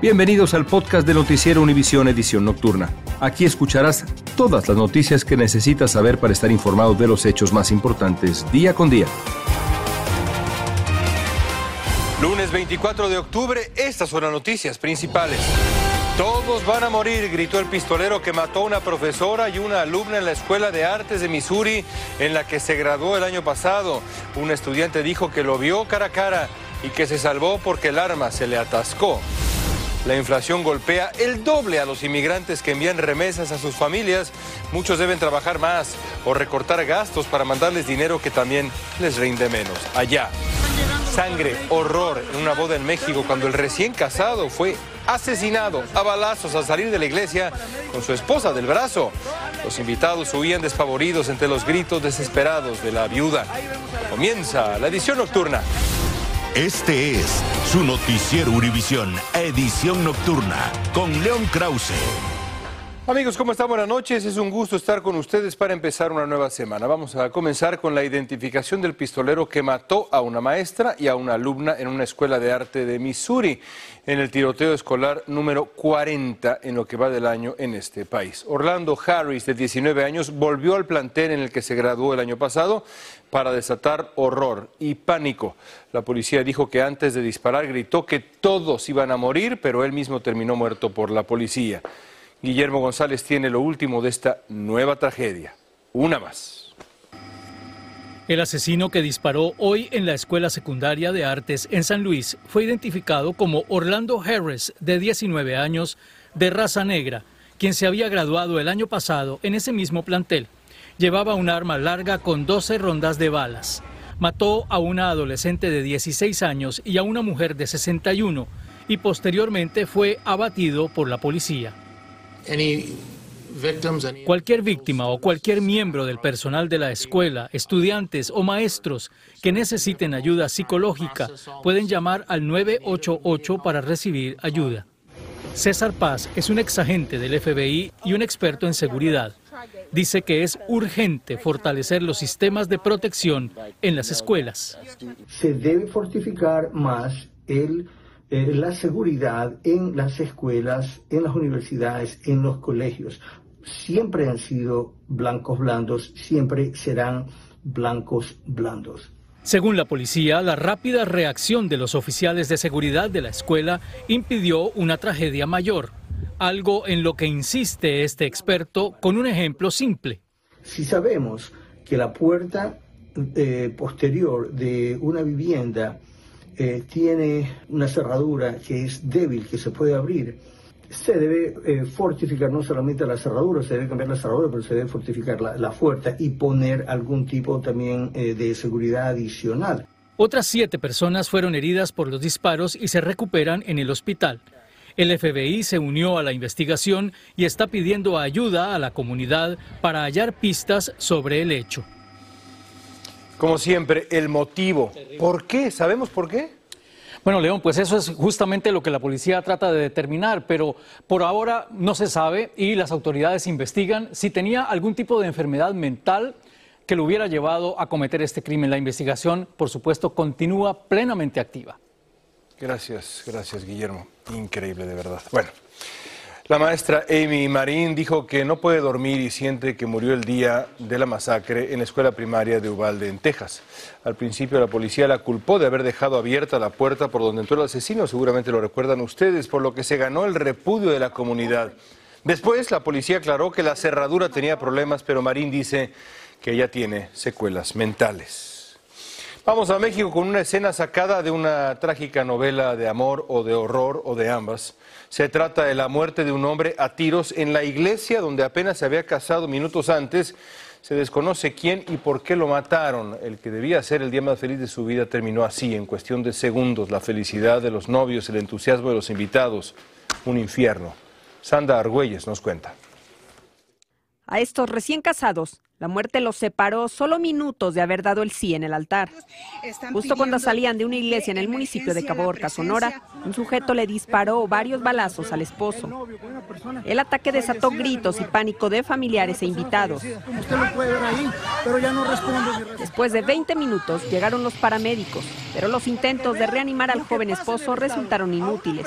Bienvenidos al podcast de Noticiero Univisión Edición Nocturna. Aquí escucharás todas las noticias que necesitas saber para estar informado de los hechos más importantes día con día. Lunes 24 de octubre, estas son las noticias principales. Todos van a morir, gritó el pistolero que mató a una profesora y una alumna en la Escuela de Artes de Missouri en la que se graduó el año pasado. Un estudiante dijo que lo vio cara a cara y que se salvó porque el arma se le atascó. La inflación golpea el doble a los inmigrantes que envían remesas a sus familias. Muchos deben trabajar más o recortar gastos para mandarles dinero que también les rinde menos. Allá. Sangre, horror en una boda en México cuando el recién casado fue asesinado a balazos al salir de la iglesia con su esposa del brazo. Los invitados huían despavoridos entre los gritos desesperados de la viuda. Comienza la edición nocturna. Este es su noticiero Univisión, edición nocturna, con León Krause. Amigos, ¿cómo están? Buenas noches. Es un gusto estar con ustedes para empezar una nueva semana. Vamos a comenzar con la identificación del pistolero que mató a una maestra y a una alumna en una escuela de arte de Missouri en el tiroteo escolar número 40 en lo que va del año en este país. Orlando Harris, de 19 años, volvió al plantel en el que se graduó el año pasado para desatar horror y pánico. La policía dijo que antes de disparar gritó que todos iban a morir, pero él mismo terminó muerto por la policía. Guillermo González tiene lo último de esta nueva tragedia. Una más. El asesino que disparó hoy en la Escuela Secundaria de Artes en San Luis fue identificado como Orlando Harris, de 19 años, de raza negra, quien se había graduado el año pasado en ese mismo plantel. Llevaba un arma larga con 12 rondas de balas. Mató a una adolescente de 16 años y a una mujer de 61 y posteriormente fue abatido por la policía. Cualquier víctima o cualquier miembro del personal de la escuela, estudiantes o maestros que necesiten ayuda psicológica pueden llamar al 988 para recibir ayuda. César Paz es un exagente del FBI y un experto en seguridad. Dice que es urgente fortalecer los sistemas de protección en las escuelas. Se debe fortificar más el eh, la seguridad en las escuelas, en las universidades, en los colegios. Siempre han sido blancos blandos, siempre serán blancos blandos. Según la policía, la rápida reacción de los oficiales de seguridad de la escuela impidió una tragedia mayor, algo en lo que insiste este experto con un ejemplo simple. Si sabemos que la puerta eh, posterior de una vivienda eh, tiene una cerradura que es débil, que se puede abrir, se debe eh, fortificar no solamente la cerradura, se debe cambiar la cerradura, pero se debe fortificar la, la puerta y poner algún tipo también eh, de seguridad adicional. Otras siete personas fueron heridas por los disparos y se recuperan en el hospital. El FBI se unió a la investigación y está pidiendo ayuda a la comunidad para hallar pistas sobre el hecho. Como siempre, el motivo. ¿Por qué? ¿Sabemos por qué? Bueno, León, pues eso es justamente lo que la policía trata de determinar, pero por ahora no se sabe y las autoridades investigan si tenía algún tipo de enfermedad mental que lo hubiera llevado a cometer este crimen. La investigación, por supuesto, continúa plenamente activa. Gracias, gracias, Guillermo. Increíble, de verdad. Bueno. La maestra Amy Marín dijo que no puede dormir y siente que murió el día de la masacre en la escuela primaria de Uvalde, en Texas. Al principio la policía la culpó de haber dejado abierta la puerta por donde entró el asesino, seguramente lo recuerdan ustedes, por lo que se ganó el repudio de la comunidad. Después la policía aclaró que la cerradura tenía problemas, pero Marín dice que ella tiene secuelas mentales. Vamos a México con una escena sacada de una trágica novela de amor o de horror o de ambas. Se trata de la muerte de un hombre a tiros en la iglesia donde apenas se había casado minutos antes. Se desconoce quién y por qué lo mataron. El que debía ser el día más feliz de su vida terminó así, en cuestión de segundos. La felicidad de los novios, el entusiasmo de los invitados. Un infierno. Sandra Argüelles nos cuenta. A estos recién casados la muerte los separó solo minutos de haber dado el sí en el altar. Justo cuando salían de una iglesia en el municipio de Caborca, Sonora, un sujeto le disparó varios balazos al esposo. El ataque desató gritos y pánico de familiares e invitados. Después de 20 minutos llegaron los paramédicos, pero los intentos de reanimar al joven esposo resultaron inútiles.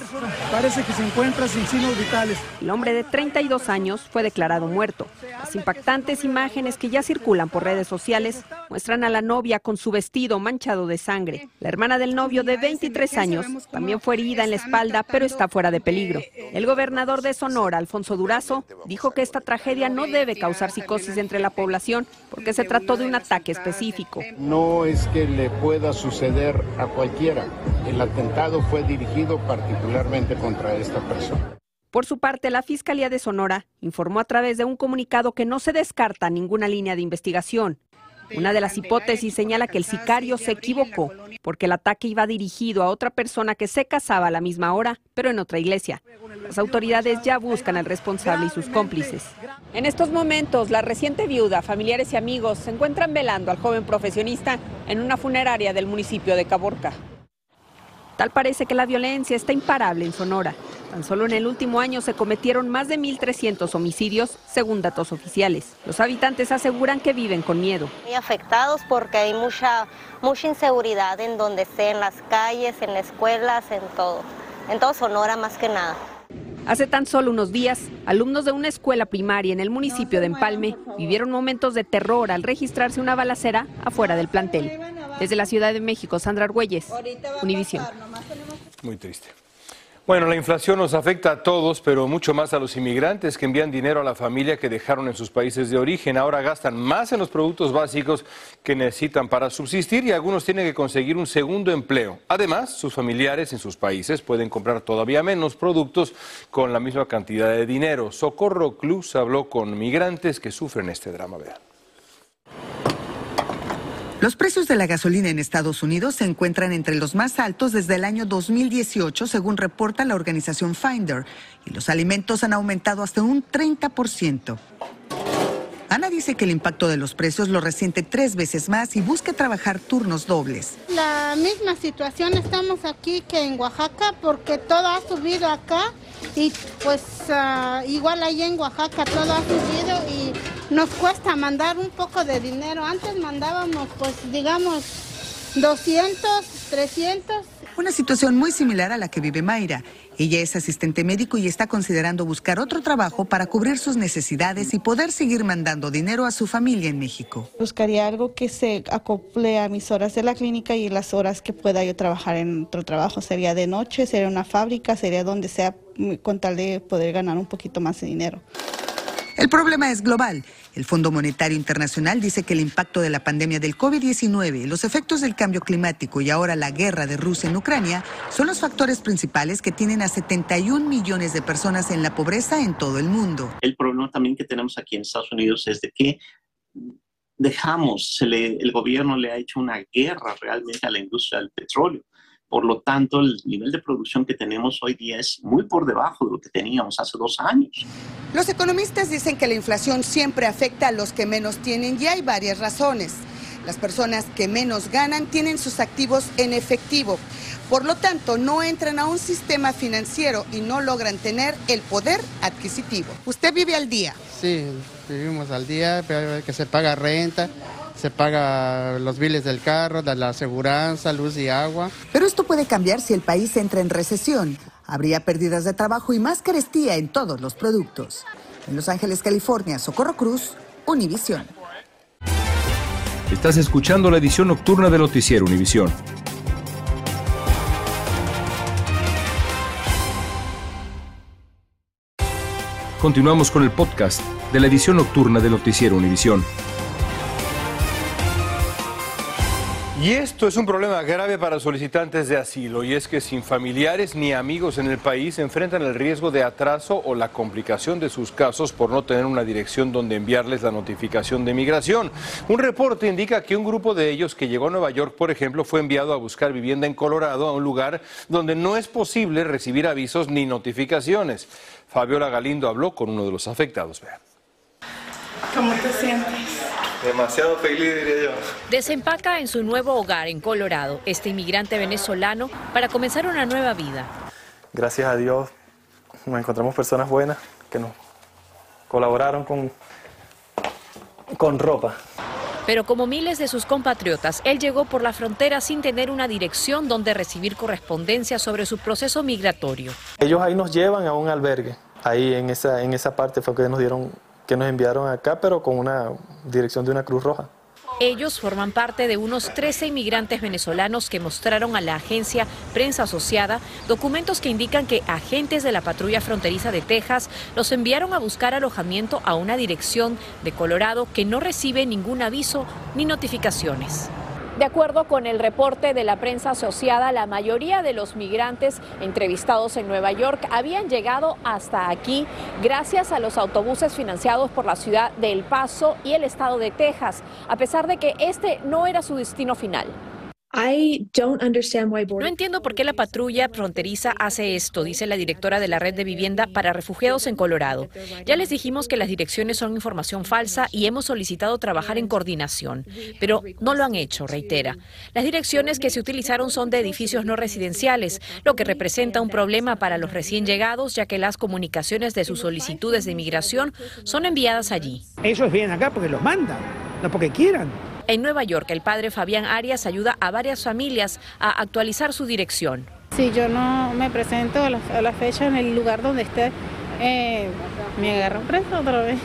Parece que se encuentra sin signos vitales. El hombre de 32 años fue declarado muerto. Las impactantes imágenes que ya circulan por redes sociales muestran a la novia con su vestido manchado de sangre. La hermana del novio de 23 años también fue herida en la espalda, pero está fuera de peligro. El gobernador de Sonora, Alfonso Durazo, dijo que esta tragedia no debe causar psicosis entre la población porque se trató de un ataque específico. No es que le pueda suceder a cualquiera. El atentado fue dirigido particularmente contra esta persona. Por su parte, la Fiscalía de Sonora informó a través de un comunicado que no se descarta ninguna línea de investigación. Una de las hipótesis señala que el sicario se equivocó porque el ataque iba dirigido a otra persona que se casaba a la misma hora, pero en otra iglesia. Las autoridades ya buscan al responsable y sus cómplices. En estos momentos, la reciente viuda, familiares y amigos se encuentran velando al joven profesionista en una funeraria del municipio de Caborca. Tal parece que la violencia está imparable en Sonora. Tan solo en el último año se cometieron más de 1.300 homicidios, según datos oficiales. Los habitantes aseguran que viven con miedo. Muy afectados porque hay mucha, mucha inseguridad en donde esté, en las calles, en las escuelas, en todo. En todo Sonora más que nada. Hace tan solo unos días, alumnos de una escuela primaria en el municipio de Empalme vivieron momentos de terror al registrarse una balacera afuera del plantel. Desde la Ciudad de México, Sandra Argüelles, Univisión. Muy triste. Bueno, la inflación nos afecta a todos, pero mucho más a los inmigrantes que envían dinero a la familia que dejaron en sus países de origen. Ahora gastan más en los productos básicos que necesitan para subsistir y algunos tienen que conseguir un segundo empleo. Además, sus familiares en sus países pueden comprar todavía menos productos con la misma cantidad de dinero. Socorro Cruz habló con migrantes que sufren este drama. Vean. Los precios de la gasolina en Estados Unidos se encuentran entre los más altos desde el año 2018, según reporta la organización Finder, y los alimentos han aumentado hasta un 30%. Ana dice que el impacto de los precios lo resiente tres veces más y busca trabajar turnos dobles. La misma situación estamos aquí que en Oaxaca porque todo ha subido acá y pues uh, igual ahí en Oaxaca todo ha subido y nos cuesta mandar un poco de dinero. Antes mandábamos, pues digamos, 200, 300. Una situación muy similar a la que vive Mayra. Ella es asistente médico y está considerando buscar otro trabajo para cubrir sus necesidades y poder seguir mandando dinero a su familia en México. Buscaría algo que se acople a mis horas de la clínica y las horas que pueda yo trabajar en otro trabajo. Sería de noche, sería una fábrica, sería donde sea con tal de poder ganar un poquito más de dinero. El problema es global. El Fondo Monetario Internacional dice que el impacto de la pandemia del COVID-19, los efectos del cambio climático y ahora la guerra de Rusia en Ucrania son los factores principales que tienen a 71 millones de personas en la pobreza en todo el mundo. El problema también que tenemos aquí en Estados Unidos es de que dejamos, el gobierno le ha hecho una guerra realmente a la industria del petróleo. Por lo tanto, el nivel de producción que tenemos hoy día es muy por debajo de lo que teníamos hace dos años. Los economistas dicen que la inflación siempre afecta a los que menos tienen y hay varias razones. Las personas que menos ganan tienen sus activos en efectivo. Por lo tanto, no entran a un sistema financiero y no logran tener el poder adquisitivo. ¿Usted vive al día? Sí, vivimos al día, pero que se paga renta, se paga los biles del carro, de la aseguranza, luz y agua. Pero esto puede cambiar si el país entra en recesión. Habría pérdidas de trabajo y más carestía en todos los productos. En Los Ángeles, California, Socorro Cruz, Univisión. Estás escuchando la edición nocturna de Noticiero Univisión. Continuamos con el podcast de la edición nocturna de Noticiero Univisión. Y esto es un problema grave para solicitantes de asilo y es que sin familiares ni amigos en el país enfrentan el riesgo de atraso o la complicación de sus casos por no tener una dirección donde enviarles la notificación de migración. Un reporte indica que un grupo de ellos que llegó a Nueva York, por ejemplo, fue enviado a buscar vivienda en Colorado, a un lugar donde no es posible recibir avisos ni notificaciones. Fabiola Galindo habló con uno de los afectados. Vean. ¿Cómo te sientes? Demasiado feliz, diría yo. Desempaca en su nuevo hogar en Colorado este inmigrante venezolano para comenzar una nueva vida. Gracias a Dios nos encontramos personas buenas que nos colaboraron con, con ropa. Pero como miles de sus compatriotas, él llegó por la frontera sin tener una dirección donde recibir correspondencia sobre su proceso migratorio. Ellos ahí nos llevan a un albergue. Ahí en esa, en esa parte fue que nos dieron, que nos enviaron acá, pero con una dirección de una Cruz Roja. Ellos forman parte de unos 13 inmigrantes venezolanos que mostraron a la agencia Prensa Asociada documentos que indican que agentes de la patrulla fronteriza de Texas los enviaron a buscar alojamiento a una dirección de Colorado que no recibe ningún aviso ni notificaciones. De acuerdo con el reporte de la prensa asociada, la mayoría de los migrantes entrevistados en Nueva York habían llegado hasta aquí gracias a los autobuses financiados por la ciudad de El Paso y el estado de Texas, a pesar de que este no era su destino final. No entiendo por qué la patrulla fronteriza hace esto, dice la directora de la red de vivienda para refugiados en Colorado. Ya les dijimos que las direcciones son información falsa y hemos solicitado trabajar en coordinación, pero no lo han hecho, reitera. Las direcciones que se utilizaron son de edificios no residenciales, lo que representa un problema para los recién llegados, ya que las comunicaciones de sus solicitudes de inmigración son enviadas allí. Eso es bien acá porque los mandan, no porque quieran. En Nueva York, el padre Fabián Arias ayuda a varias familias a actualizar su dirección. Si yo no me presento a la, fecha en el lugar donde esté, eh, me agarran preso otra vez.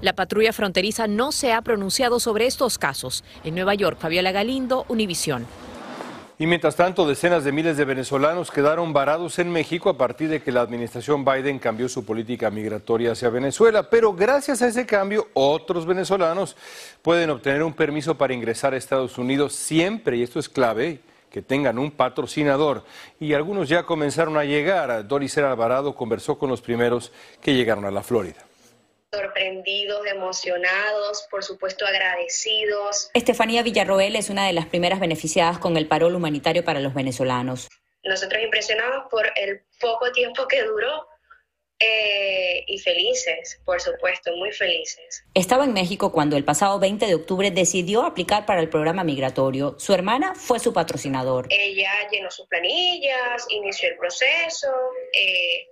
La patrulla fronteriza no se ha pronunciado sobre estos casos. En Nueva York, Fabiola Galindo, Univisión. Y mientras tanto, decenas de miles de venezolanos quedaron varados en México a partir de que la administración Biden cambió su política migratoria hacia Venezuela. Pero gracias a ese cambio, otros venezolanos pueden obtener un permiso para ingresar a Estados Unidos siempre, y esto es clave, que tengan un patrocinador. Y algunos ya comenzaron a llegar. Doris Alvarado conversó con los primeros que llegaron a la Florida sorprendidos, emocionados, por supuesto agradecidos. Estefanía Villarroel es una de las primeras beneficiadas con el parol humanitario para los venezolanos. Nosotros impresionados por el poco tiempo que duró eh, y felices, por supuesto, muy felices. Estaba en México cuando el pasado 20 de octubre decidió aplicar para el programa migratorio. Su hermana fue su patrocinador. Ella llenó sus planillas, inició el proceso. Eh,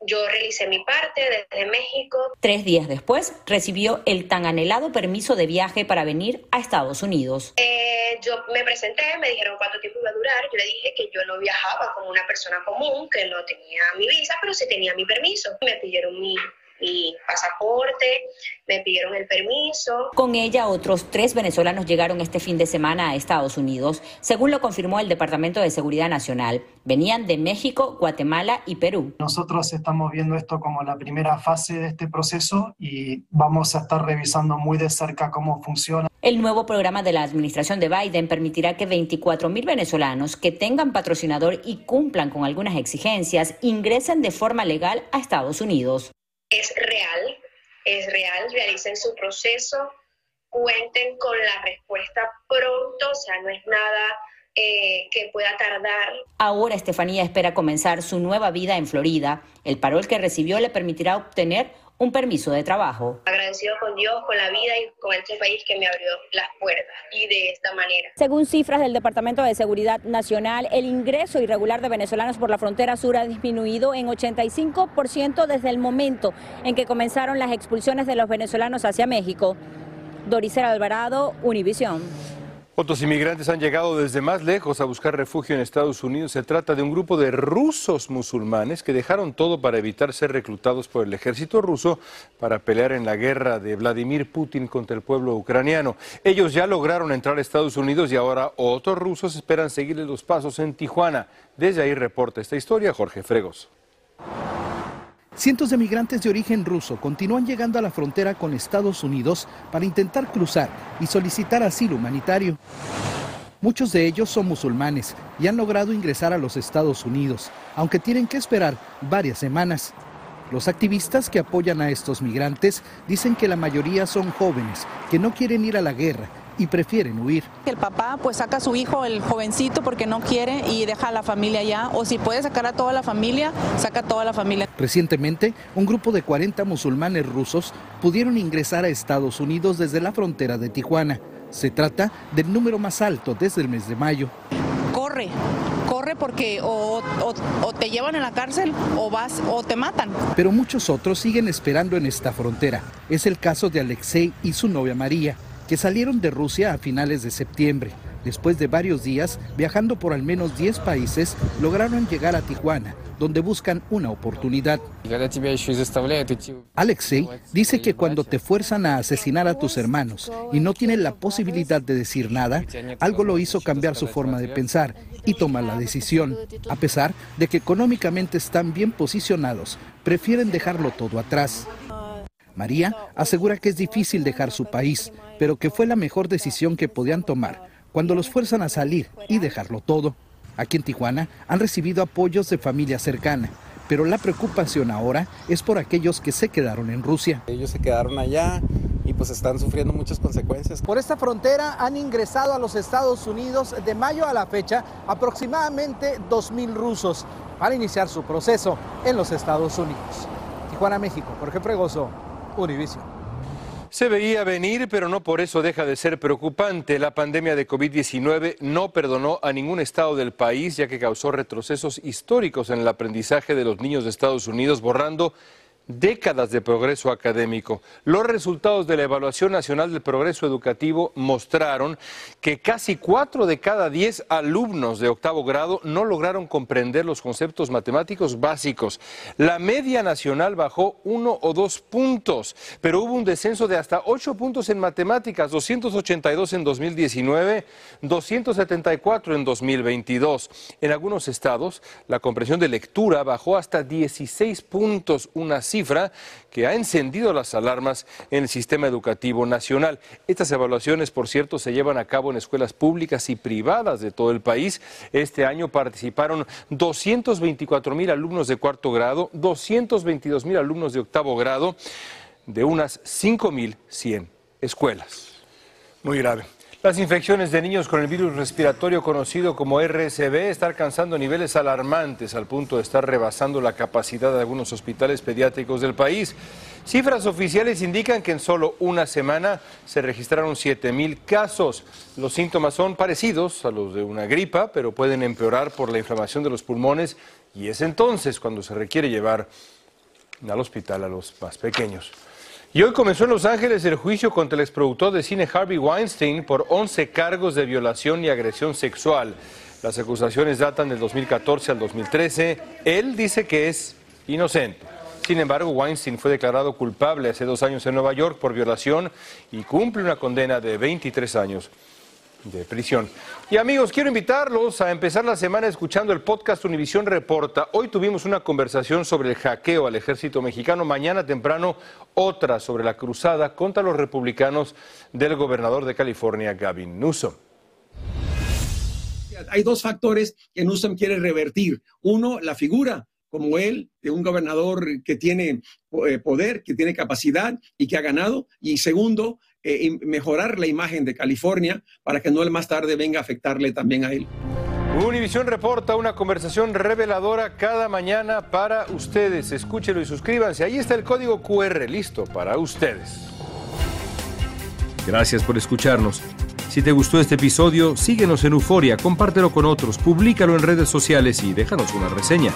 yo realicé mi parte desde México. Tres días después recibió el tan anhelado permiso de viaje para venir a Estados Unidos. Eh, yo me presenté, me dijeron cuánto tiempo iba a durar. Yo le dije que yo no viajaba como una persona común, que no tenía mi visa, pero sí tenía mi permiso. Me pidieron mi mi pasaporte, me pidieron el permiso. Con ella otros tres venezolanos llegaron este fin de semana a Estados Unidos, según lo confirmó el Departamento de Seguridad Nacional. Venían de México, Guatemala y Perú. Nosotros estamos viendo esto como la primera fase de este proceso y vamos a estar revisando muy de cerca cómo funciona. El nuevo programa de la administración de Biden permitirá que 24 mil venezolanos que tengan patrocinador y cumplan con algunas exigencias ingresen de forma legal a Estados Unidos es real, es real, realicen su proceso, cuenten con la respuesta pronto, o sea, no es nada eh, que pueda tardar. Ahora Estefanía espera comenzar su nueva vida en Florida. El parol que recibió le permitirá obtener un permiso de trabajo. Agradecido con Dios, con la vida y con este país que me abrió las puertas y de esta manera. Según cifras del Departamento de Seguridad Nacional, el ingreso irregular de venezolanos por la frontera sur ha disminuido en 85% desde el momento en que comenzaron las expulsiones de los venezolanos hacia México. Doricera Alvarado, Univisión. Otros inmigrantes han llegado desde más lejos a buscar refugio en Estados Unidos. Se trata de un grupo de rusos musulmanes que dejaron todo para evitar ser reclutados por el ejército ruso para pelear en la guerra de Vladimir Putin contra el pueblo ucraniano. Ellos ya lograron entrar a Estados Unidos y ahora otros rusos esperan seguirles los pasos en Tijuana. Desde ahí reporta esta historia Jorge Fregos. Cientos de migrantes de origen ruso continúan llegando a la frontera con Estados Unidos para intentar cruzar y solicitar asilo humanitario. Muchos de ellos son musulmanes y han logrado ingresar a los Estados Unidos, aunque tienen que esperar varias semanas. Los activistas que apoyan a estos migrantes dicen que la mayoría son jóvenes que no quieren ir a la guerra y prefieren huir. El papá pues saca a su hijo, el jovencito, porque no quiere y deja a la familia allá. O si puede sacar a toda la familia, saca a toda la familia. Recientemente, un grupo de 40 musulmanes rusos pudieron ingresar a Estados Unidos desde la frontera de Tijuana. Se trata del número más alto desde el mes de mayo. Corre, corre porque o, o, te llevan a la cárcel o vas o te matan. Pero muchos otros siguen esperando en esta frontera. Es el caso de Alexei y su novia María que salieron de Rusia a finales de septiembre. Después de varios días, viajando por al menos 10 países, lograron llegar a Tijuana, donde buscan una oportunidad. Alexei dice que cuando te fuerzan a asesinar a tus hermanos y no tienen la posibilidad de decir nada, algo lo hizo cambiar su forma de pensar y tomar la decisión. A pesar de que económicamente están bien posicionados, prefieren dejarlo todo atrás. María asegura que es difícil dejar su país, pero que fue la mejor decisión que podían tomar cuando los fuerzan a salir y dejarlo todo. Aquí en Tijuana han recibido apoyos de familia cercana, pero la preocupación ahora es por aquellos que se quedaron en Rusia. Ellos se quedaron allá y pues están sufriendo muchas consecuencias. Por esta frontera han ingresado a los Estados Unidos de mayo a la fecha aproximadamente 2.000 rusos para iniciar su proceso en los Estados Unidos. Tijuana, México, Jorge Fregoso, Univision. Se veía venir, pero no por eso deja de ser preocupante. La pandemia de COVID-19 no perdonó a ningún estado del país, ya que causó retrocesos históricos en el aprendizaje de los niños de Estados Unidos, borrando décadas de progreso académico. Los resultados de la Evaluación Nacional del Progreso Educativo mostraron que casi cuatro de cada diez alumnos de octavo grado no lograron comprender los conceptos matemáticos básicos. La media nacional bajó uno o dos puntos, pero hubo un descenso de hasta ocho puntos en matemáticas, 282 en 2019, 274 en 2022. En algunos estados, la comprensión de lectura bajó hasta 16 puntos, una cifra cifra que ha encendido las alarmas en el sistema educativo nacional. Estas evaluaciones, por cierto, se llevan a cabo en escuelas públicas y privadas de todo el país. Este año participaron 224 mil alumnos de cuarto grado, 222 mil alumnos de octavo grado, de unas 5.100 escuelas. Muy grave. Las infecciones de niños con el virus respiratorio conocido como RSV están alcanzando niveles alarmantes al punto de estar rebasando la capacidad de algunos hospitales pediátricos del país. Cifras oficiales indican que en solo una semana se registraron 7.000 casos. Los síntomas son parecidos a los de una gripa, pero pueden empeorar por la inflamación de los pulmones y es entonces cuando se requiere llevar al hospital a los más pequeños. Y hoy comenzó en Los Ángeles el juicio contra el exproductor de cine Harvey Weinstein por 11 cargos de violación y agresión sexual. Las acusaciones datan del 2014 al 2013. Él dice que es inocente. Sin embargo, Weinstein fue declarado culpable hace dos años en Nueva York por violación y cumple una condena de 23 años de prisión. Y amigos, quiero invitarlos a empezar la semana escuchando el podcast Univisión Reporta. Hoy tuvimos una conversación sobre el hackeo al ejército mexicano. Mañana temprano otra sobre la cruzada contra los republicanos del gobernador de California, Gavin Newsom. Hay dos factores que Newsom quiere revertir. Uno, la figura como él, de un gobernador que tiene eh, poder, que tiene capacidad y que ha ganado. Y segundo, eh, mejorar la imagen de California para que no más tarde venga a afectarle también a él. Univisión reporta una conversación reveladora cada mañana para ustedes. Escúchelo y suscríbanse. Ahí está el código QR listo para ustedes. Gracias por escucharnos. Si te gustó este episodio, síguenos en Euforia, compártelo con otros, públicalo en redes sociales y déjanos una reseña.